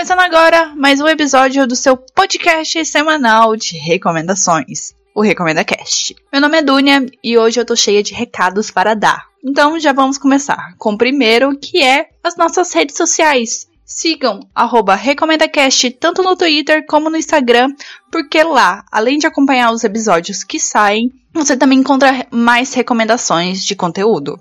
Começando agora mais um episódio do seu podcast semanal de recomendações, o Recomenda Cast. Meu nome é Dunia e hoje eu tô cheia de recados para dar. Então já vamos começar com o primeiro, que é as nossas redes sociais. Sigam RecomendaCast tanto no Twitter como no Instagram, porque lá, além de acompanhar os episódios que saem, você também encontra mais recomendações de conteúdo.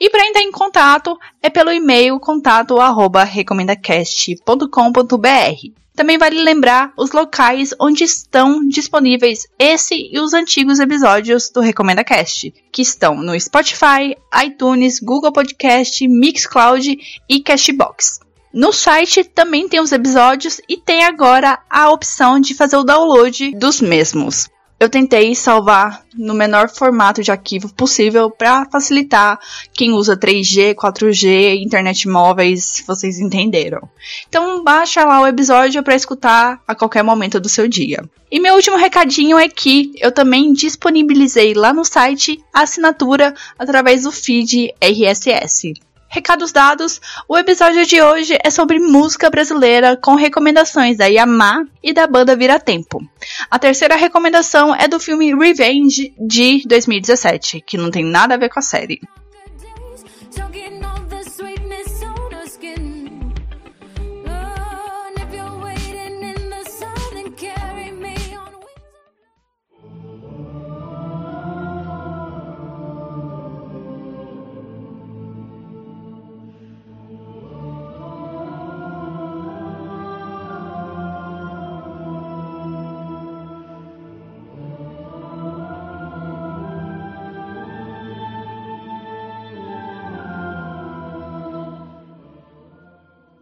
E para entrar em contato é pelo e-mail contato arroba recomendacast.com.br. Também vale lembrar os locais onde estão disponíveis esse e os antigos episódios do Recomenda Cast, que estão no Spotify, iTunes, Google Podcast, Mixcloud e Cashbox. No site também tem os episódios e tem agora a opção de fazer o download dos mesmos. Eu tentei salvar no menor formato de arquivo possível para facilitar quem usa 3G, 4G, internet móveis, vocês entenderam. Então baixa lá o episódio para escutar a qualquer momento do seu dia. E meu último recadinho é que eu também disponibilizei lá no site a assinatura através do feed RSS. Recados dados, o episódio de hoje é sobre música brasileira com recomendações da Yamá e da banda Vira Tempo. A terceira recomendação é do filme Revenge de 2017, que não tem nada a ver com a série.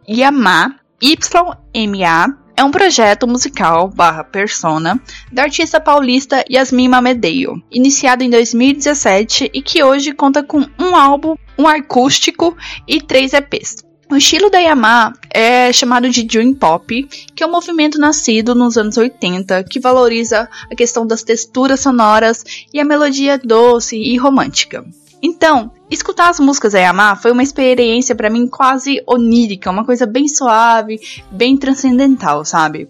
Yama, YMA, é um projeto musical barra persona da artista paulista Yasmin Mamedeio, iniciado em 2017 e que hoje conta com um álbum, um acústico e três EPs. O estilo da Yama é chamado de Dream Pop, que é um movimento nascido nos anos 80 que valoriza a questão das texturas sonoras e a melodia doce e romântica. Então, escutar as músicas da Yamaha foi uma experiência para mim quase onírica, uma coisa bem suave, bem transcendental, sabe?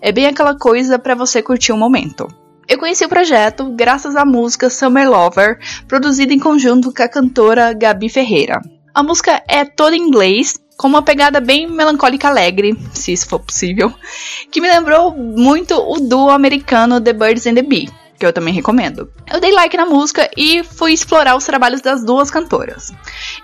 É bem aquela coisa para você curtir o um momento. Eu conheci o projeto graças à música Summer Lover, produzida em conjunto com a cantora Gabi Ferreira. A música é toda em inglês, com uma pegada bem melancólica alegre, se isso for possível, que me lembrou muito o duo americano The Birds and the Bee que eu também recomendo. Eu dei like na música e fui explorar os trabalhos das duas cantoras.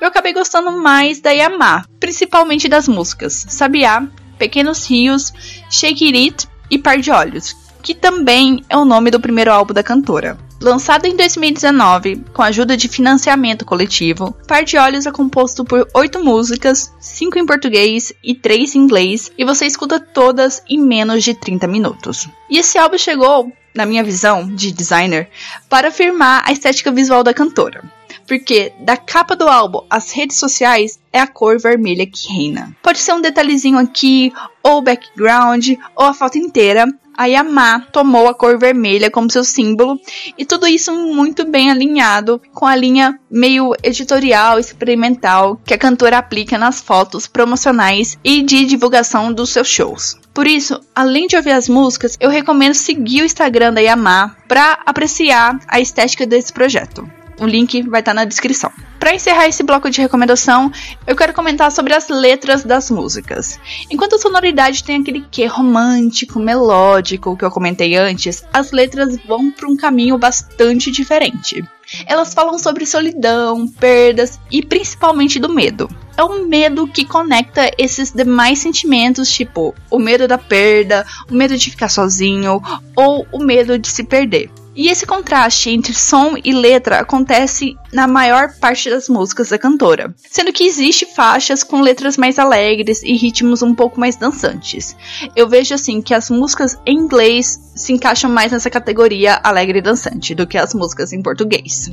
Eu acabei gostando mais da Yamá, principalmente das músicas Sabiá, Pequenos Rios, Shake It e Par de Olhos, que também é o nome do primeiro álbum da cantora. Lançado em 2019, com a ajuda de financiamento coletivo, Par de Olhos é composto por oito músicas, cinco em português e três em inglês, e você escuta todas em menos de 30 minutos. E esse álbum chegou na minha visão de designer, para afirmar a estética visual da cantora. Porque da capa do álbum às redes sociais é a cor vermelha que reina. Pode ser um detalhezinho aqui, ou background, ou a foto inteira, a Yamaha tomou a cor vermelha como seu símbolo e tudo isso muito bem alinhado com a linha meio editorial experimental que a cantora aplica nas fotos promocionais e de divulgação dos seus shows. Por isso, além de ouvir as músicas, eu recomendo seguir o Instagram da Yamaha para apreciar a estética desse projeto. O link vai estar tá na descrição. Para encerrar esse bloco de recomendação, eu quero comentar sobre as letras das músicas. Enquanto a sonoridade tem aquele que romântico, melódico que eu comentei antes, as letras vão para um caminho bastante diferente. Elas falam sobre solidão, perdas e principalmente do medo. É um medo que conecta esses demais sentimentos, tipo o medo da perda, o medo de ficar sozinho ou o medo de se perder. E esse contraste entre som e letra acontece na maior parte das músicas da cantora, sendo que existe faixas com letras mais alegres e ritmos um pouco mais dançantes. Eu vejo assim que as músicas em inglês se encaixam mais nessa categoria alegre e dançante do que as músicas em português.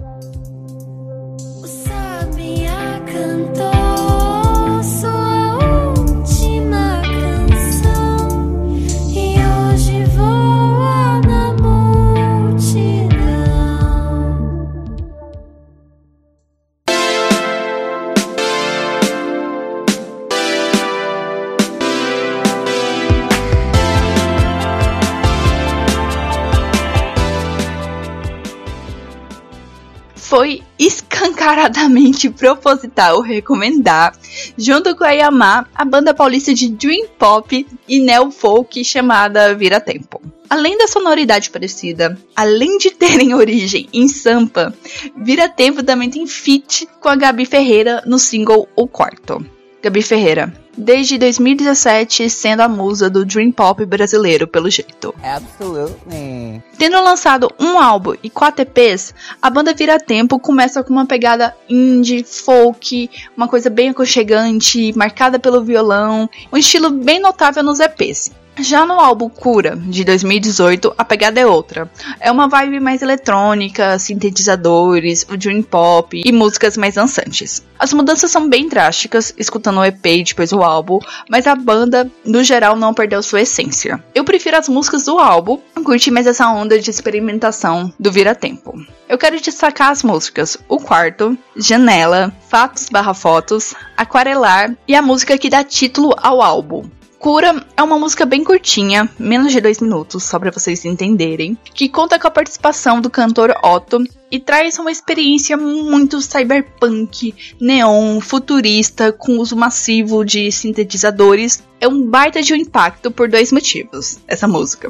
Escancaradamente proposital recomendar, junto com a Yamaha, a banda paulista de Dream Pop e Neo Folk chamada Vira Tempo. Além da sonoridade parecida, além de terem origem em Sampa, Vira Tempo também tem feat com a Gabi Ferreira no single O Quarto. Gabi Ferreira, desde 2017 sendo a musa do Dream Pop brasileiro, pelo jeito. Absolutely. Tendo lançado um álbum e quatro EPs, a banda Vira Tempo começa com uma pegada indie, folk, uma coisa bem aconchegante, marcada pelo violão, um estilo bem notável nos EPs. Já no álbum Cura, de 2018, a pegada é outra. É uma vibe mais eletrônica, sintetizadores, o dream pop e músicas mais dançantes. As mudanças são bem drásticas, escutando o EP e depois o álbum, mas a banda, no geral, não perdeu sua essência. Eu prefiro as músicas do álbum, curti mais essa onda de experimentação do Vira Tempo. Eu quero destacar as músicas O Quarto, Janela, Fatos barra Fotos, Aquarelar e a música que dá título ao álbum, Cura é uma música bem curtinha, menos de dois minutos, só para vocês entenderem, que conta com a participação do cantor Otto e traz uma experiência muito cyberpunk, neon, futurista, com uso massivo de sintetizadores. É um baita de um impacto por dois motivos, essa música.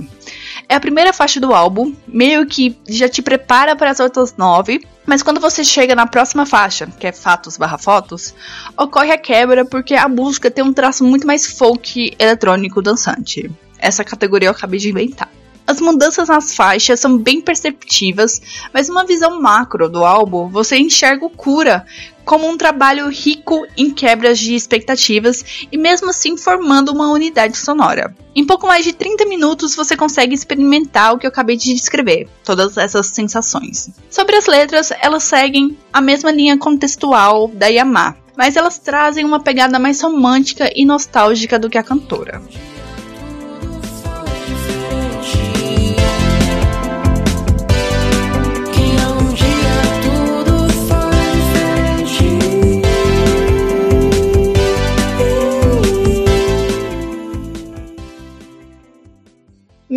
É a primeira faixa do álbum, meio que já te prepara para as outras nove, mas quando você chega na próxima faixa, que é Fatos barra Fotos, ocorre a quebra porque a música tem um traço muito mais folk eletrônico dançante. Essa categoria eu acabei de inventar. As mudanças nas faixas são bem perceptivas, mas numa visão macro do álbum, você enxerga o Cura como um trabalho rico em quebras de expectativas e mesmo assim formando uma unidade sonora. Em pouco mais de 30 minutos você consegue experimentar o que eu acabei de descrever, todas essas sensações. Sobre as letras, elas seguem a mesma linha contextual da Yamaha, mas elas trazem uma pegada mais romântica e nostálgica do que a cantora.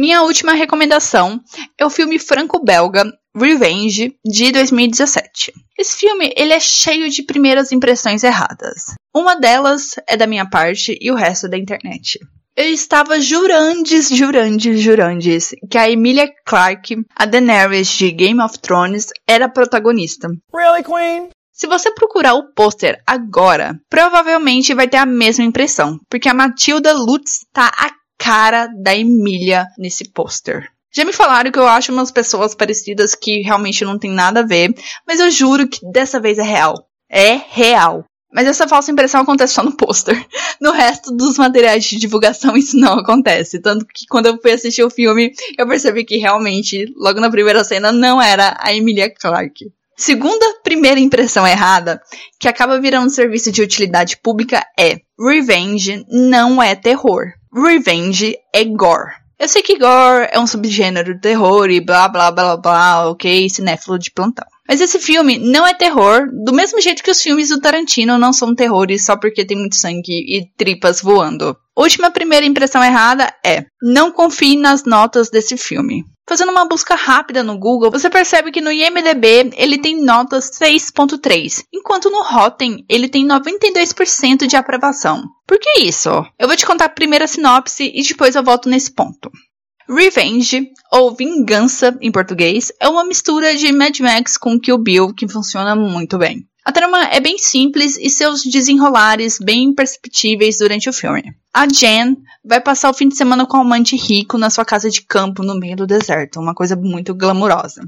Minha última recomendação é o filme franco-belga Revenge de 2017. Esse filme ele é cheio de primeiras impressões erradas. Uma delas é da minha parte e o resto é da internet. Eu estava jurandes, jurandes, jurandes que a Emilia Clarke, a Daenerys de Game of Thrones, era a protagonista. Really, Queen? Se você procurar o pôster agora, provavelmente vai ter a mesma impressão, porque a Matilda Lutz tá a cara da Emília nesse pôster. Já me falaram que eu acho umas pessoas parecidas que realmente não tem nada a ver, mas eu juro que dessa vez é real. É real. Mas essa falsa impressão acontece só no pôster. No resto dos materiais de divulgação isso não acontece. Tanto que quando eu fui assistir o filme, eu percebi que realmente, logo na primeira cena, não era a Emilia Clarke. Segunda primeira impressão errada, que acaba virando um serviço de utilidade pública, é Revenge não é terror. Revenge é gore. Eu sei que gore é um subgênero de terror e blá blá blá blá, ok, cinéfilo de plantão. Mas esse filme não é terror, do mesmo jeito que os filmes do Tarantino não são terrores só porque tem muito sangue e tripas voando. Última primeira impressão errada é: não confie nas notas desse filme. Fazendo uma busca rápida no Google, você percebe que no IMDb ele tem notas 6.3, enquanto no Rotten ele tem 92% de aprovação. Por que isso? Eu vou te contar a primeira sinopse e depois eu volto nesse ponto. Revenge, ou Vingança em português, é uma mistura de Mad Max com Kill Bill que funciona muito bem. A trama é bem simples e seus desenrolares bem perceptíveis durante o filme. A Jen vai passar o fim de semana com um amante rico na sua casa de campo no meio do deserto, uma coisa muito glamurosa.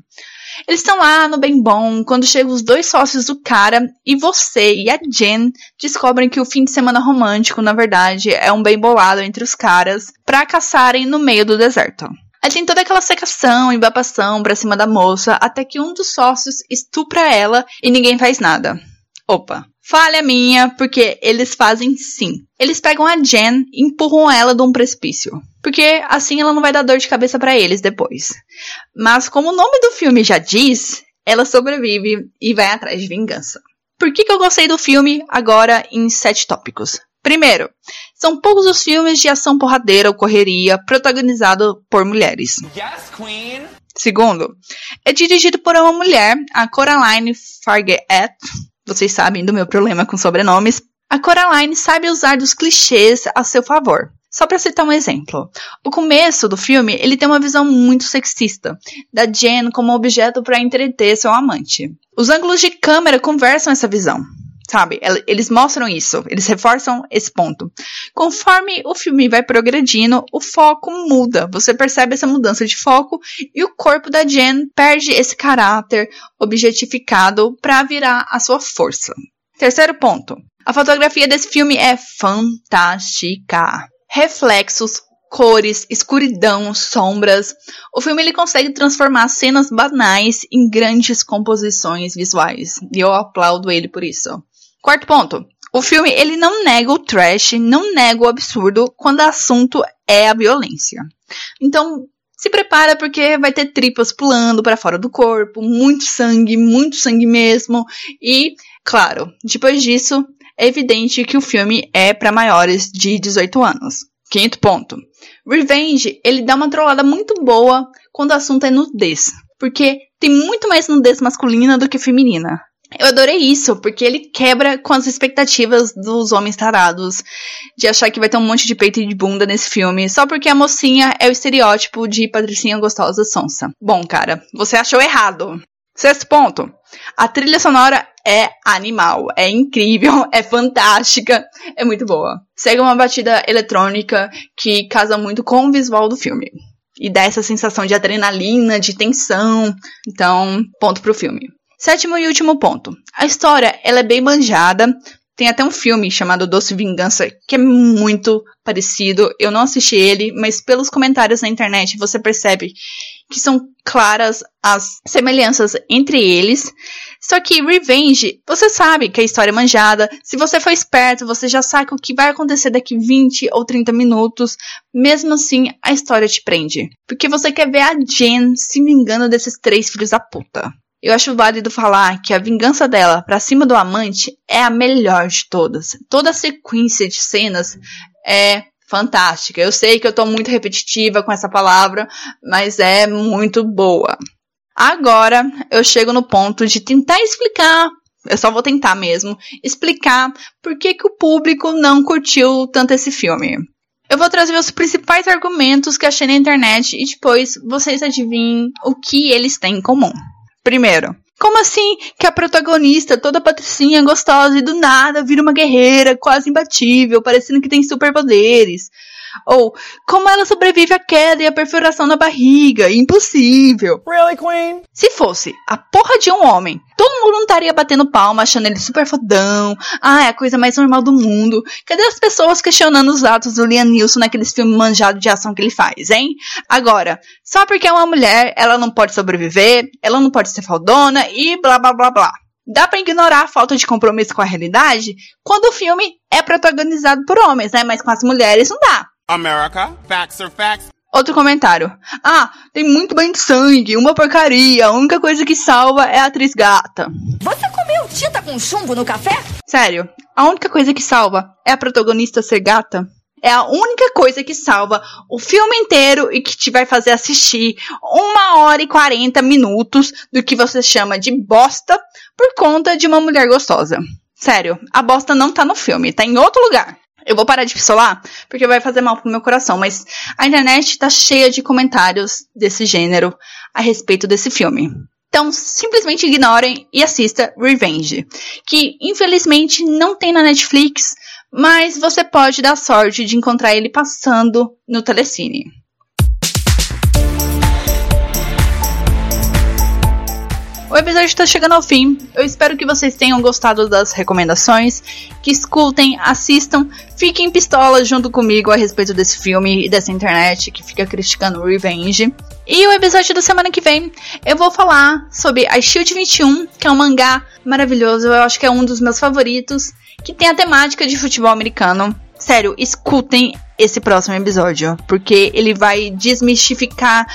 Eles estão lá no bem bom quando chegam os dois sócios do cara e você e a Jen descobrem que o fim de semana romântico, na verdade, é um bem bolado entre os caras para caçarem no meio do deserto. Aí tem toda aquela secação e babação pra cima da moça, até que um dos sócios estupra ela e ninguém faz nada. Opa, falha minha, porque eles fazem sim. Eles pegam a Jen e empurram ela de um precipício. Porque assim ela não vai dar dor de cabeça para eles depois. Mas como o nome do filme já diz, ela sobrevive e vai atrás de vingança. Por que, que eu gostei do filme agora em sete tópicos? Primeiro, são poucos os filmes de ação porradeira ou correria protagonizado por mulheres. Yes, Queen. Segundo, é dirigido por uma mulher, a Coraline Farguet. Vocês sabem do meu problema com sobrenomes. A Coraline sabe usar dos clichês a seu favor. Só para citar um exemplo, o começo do filme ele tem uma visão muito sexista da Jen como objeto para entreter seu amante. Os ângulos de câmera conversam essa visão sabe? Eles mostram isso, eles reforçam esse ponto. Conforme o filme vai progredindo, o foco muda. Você percebe essa mudança de foco e o corpo da Jen perde esse caráter objetificado para virar a sua força. Terceiro ponto. A fotografia desse filme é fantástica. Reflexos, cores, escuridão, sombras. O filme ele consegue transformar cenas banais em grandes composições visuais. E eu aplaudo ele por isso. Quarto ponto. O filme ele não nega o trash, não nega o absurdo quando o assunto é a violência. Então, se prepara porque vai ter tripas pulando para fora do corpo, muito sangue, muito sangue mesmo. E, claro, depois disso, é evidente que o filme é para maiores de 18 anos. Quinto ponto. Revenge, ele dá uma trollada muito boa quando o assunto é nudez. Porque tem muito mais nudez masculina do que feminina. Eu adorei isso, porque ele quebra com as expectativas dos homens tarados de achar que vai ter um monte de peito e de bunda nesse filme, só porque a mocinha é o estereótipo de patricinha gostosa sonsa. Bom, cara, você achou errado. Sexto ponto. A trilha sonora é animal, é incrível, é fantástica, é muito boa. Segue uma batida eletrônica que casa muito com o visual do filme. E dá essa sensação de adrenalina, de tensão. Então, ponto pro filme. Sétimo e último ponto. A história, ela é bem manjada. Tem até um filme chamado Doce Vingança, que é muito parecido. Eu não assisti ele, mas pelos comentários na internet você percebe que são claras as semelhanças entre eles. Só que Revenge, você sabe que a história é manjada. Se você for esperto, você já sabe o que vai acontecer daqui 20 ou 30 minutos. Mesmo assim, a história te prende. Porque você quer ver a Jen se vingando desses três filhos da puta. Eu acho válido falar que a vingança dela para cima do amante é a melhor de todas. Toda a sequência de cenas é fantástica. Eu sei que eu tô muito repetitiva com essa palavra, mas é muito boa. Agora eu chego no ponto de tentar explicar, eu só vou tentar mesmo, explicar por que, que o público não curtiu tanto esse filme. Eu vou trazer os principais argumentos que achei na internet e depois vocês adivinhem o que eles têm em comum. Primeiro, como assim que a protagonista, toda patricinha, gostosa e do nada vira uma guerreira quase imbatível, parecendo que tem superpoderes? Ou, como ela sobrevive à queda e à perfuração na barriga? Impossível. Really, Queen? Se fosse a porra de um homem, todo mundo não estaria batendo palma, achando ele super fodão. Ah, é a coisa mais normal do mundo. Cadê as pessoas questionando os atos do Liam Neeson naqueles filmes manjados de ação que ele faz, hein? Agora, só porque é uma mulher, ela não pode sobreviver, ela não pode ser fodona e blá blá blá blá. Dá para ignorar a falta de compromisso com a realidade quando o filme é protagonizado por homens, né? Mas com as mulheres não dá. America, facts are facts. Outro comentário. Ah, tem muito banho de sangue, uma porcaria. A única coisa que salva é a atriz gata. Você comeu tinta com chumbo no café? Sério, a única coisa que salva é a protagonista ser gata? É a única coisa que salva o filme inteiro e que te vai fazer assistir uma hora e quarenta minutos do que você chama de bosta por conta de uma mulher gostosa. Sério, a bosta não tá no filme, tá em outro lugar. Eu vou parar de pistolar, porque vai fazer mal pro meu coração, mas a internet tá cheia de comentários desse gênero a respeito desse filme. Então, simplesmente ignorem e assista Revenge, que infelizmente não tem na Netflix, mas você pode dar sorte de encontrar ele passando no Telecine. O episódio está chegando ao fim. Eu espero que vocês tenham gostado das recomendações, que escutem, assistam, fiquem pistola junto comigo a respeito desse filme e dessa internet que fica criticando Revenge. E o episódio da semana que vem eu vou falar sobre a Shield 21, que é um mangá maravilhoso, eu acho que é um dos meus favoritos, que tem a temática de futebol americano. Sério, escutem esse próximo episódio, porque ele vai desmistificar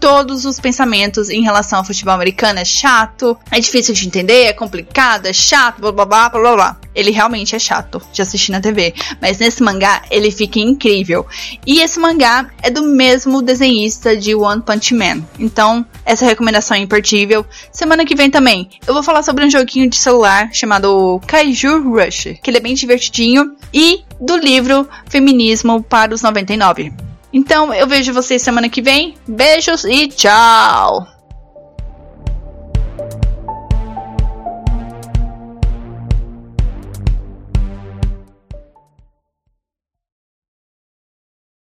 todos os pensamentos em relação ao futebol americano. É chato, é difícil de entender, é complicado, é chato, blá blá blá blá blá. Ele realmente é chato de assistir na TV. Mas nesse mangá ele fica incrível. E esse mangá é do mesmo desenhista de One Punch Man. Então, essa recomendação é imperdível. Semana que vem também eu vou falar sobre um joguinho de celular chamado Kaiju Rush, que ele é bem divertidinho. E do livro Feminismo para os 99. Então eu vejo vocês semana que vem. Beijos e tchau!